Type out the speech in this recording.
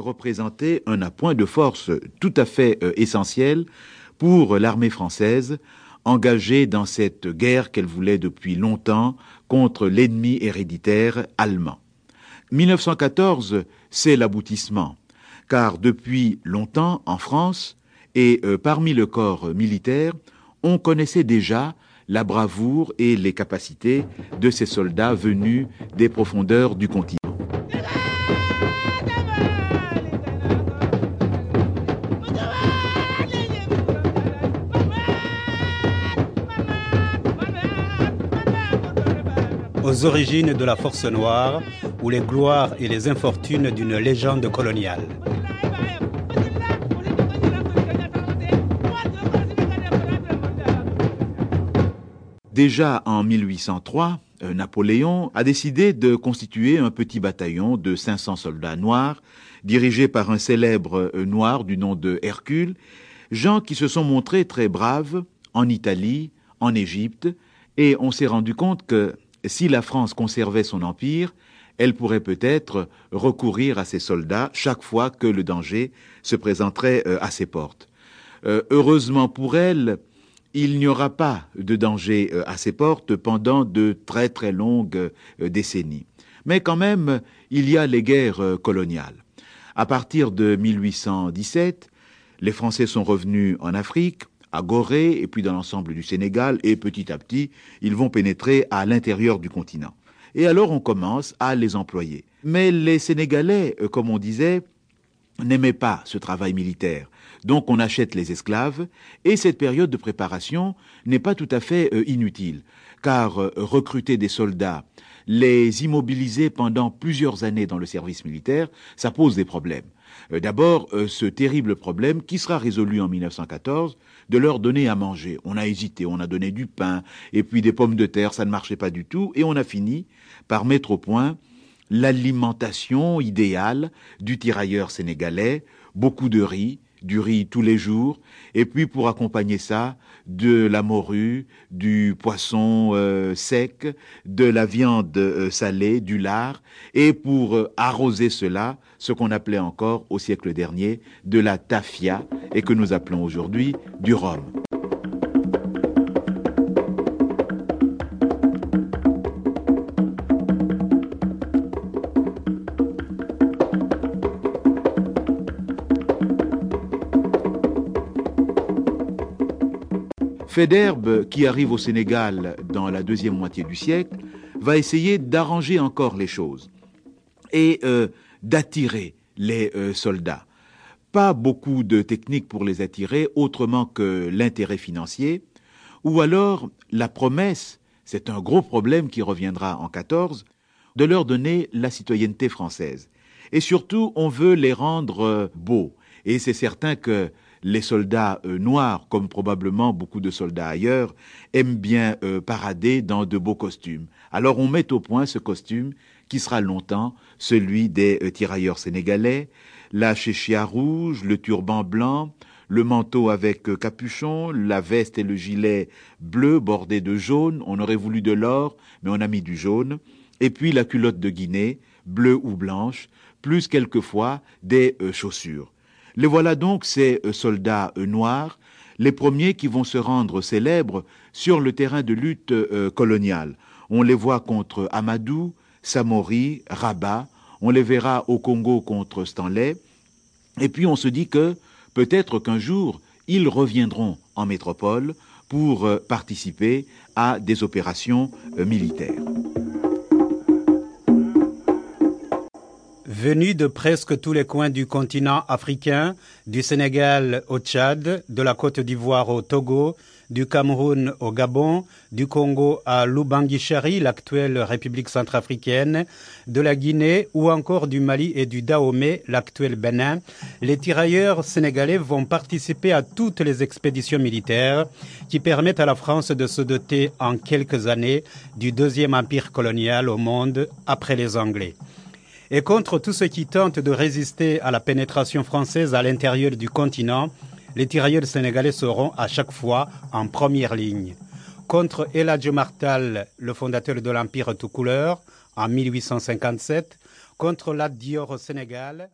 représenté un appoint de force tout à fait euh, essentiel pour l'armée française engagée dans cette guerre qu'elle voulait depuis longtemps contre l'ennemi héréditaire allemand. 1914, c'est l'aboutissement, car depuis longtemps en France et euh, parmi le corps militaire, on connaissait déjà la bravoure et les capacités de ces soldats venus des profondeurs du continent. Aux origines de la force noire ou les gloires et les infortunes d'une légende coloniale. Déjà en 1803, euh, Napoléon a décidé de constituer un petit bataillon de 500 soldats noirs, dirigés par un célèbre euh, noir du nom de Hercule, gens qui se sont montrés très braves en Italie, en Égypte, et on s'est rendu compte que si la France conservait son empire, elle pourrait peut-être recourir à ses soldats chaque fois que le danger se présenterait euh, à ses portes. Euh, heureusement pour elle, il n'y aura pas de danger euh, à ses portes pendant de très très longues décennies. Mais quand même, il y a les guerres coloniales. À partir de 1817, les Français sont revenus en Afrique, à Gorée et puis dans l'ensemble du Sénégal, et petit à petit, ils vont pénétrer à l'intérieur du continent. Et alors on commence à les employer. Mais les Sénégalais, euh, comme on disait, n'aimaient pas ce travail militaire. Donc on achète les esclaves, et cette période de préparation n'est pas tout à fait euh, inutile, car euh, recruter des soldats, les immobiliser pendant plusieurs années dans le service militaire, ça pose des problèmes. D'abord, ce terrible problème qui sera résolu en 1914 de leur donner à manger. On a hésité, on a donné du pain et puis des pommes de terre, ça ne marchait pas du tout, et on a fini par mettre au point l'alimentation idéale du tirailleur sénégalais, beaucoup de riz, du riz tous les jours, et puis pour accompagner ça, de la morue, du poisson euh, sec, de la viande euh, salée, du lard, et pour euh, arroser cela, ce qu'on appelait encore au siècle dernier de la tafia, et que nous appelons aujourd'hui du rhum. Federbe, qui arrive au Sénégal dans la deuxième moitié du siècle, va essayer d'arranger encore les choses et euh, d'attirer les euh, soldats. Pas beaucoup de techniques pour les attirer autrement que l'intérêt financier, ou alors la promesse, c'est un gros problème qui reviendra en 14, de leur donner la citoyenneté française. Et surtout, on veut les rendre euh, beaux. Et c'est certain que les soldats euh, noirs, comme probablement beaucoup de soldats ailleurs, aiment bien euh, parader dans de beaux costumes. Alors on met au point ce costume qui sera longtemps celui des euh, tirailleurs sénégalais, la chéchia rouge, le turban blanc, le manteau avec capuchon, la veste et le gilet bleu bordé de jaune, on aurait voulu de l'or, mais on a mis du jaune, et puis la culotte de Guinée, bleue ou blanche, plus quelquefois des chaussures. Les voilà donc ces euh, soldats euh, noirs, les premiers qui vont se rendre célèbres sur le terrain de lutte euh, coloniale. On les voit contre Amadou, Samori, Rabat, on les verra au Congo contre Stanley, et puis on se dit que peut-être qu'un jour, ils reviendront en métropole pour participer à des opérations militaires. Venus de presque tous les coins du continent africain, du Sénégal au Tchad, de la Côte d'Ivoire au Togo, du Cameroun au Gabon, du Congo à Lubangui-Chari, l'actuelle République centrafricaine, de la Guinée ou encore du Mali et du Dahomey, l'actuel Bénin, les tirailleurs sénégalais vont participer à toutes les expéditions militaires qui permettent à la France de se doter en quelques années du deuxième empire colonial au monde après les Anglais. Et contre tous ceux qui tentent de résister à la pénétration française à l'intérieur du continent, les tirailleurs sénégalais seront à chaque fois en première ligne. Contre Eladjo Martal, le fondateur de l'Empire tout couleur, en 1857, contre Lat Dior au Sénégal,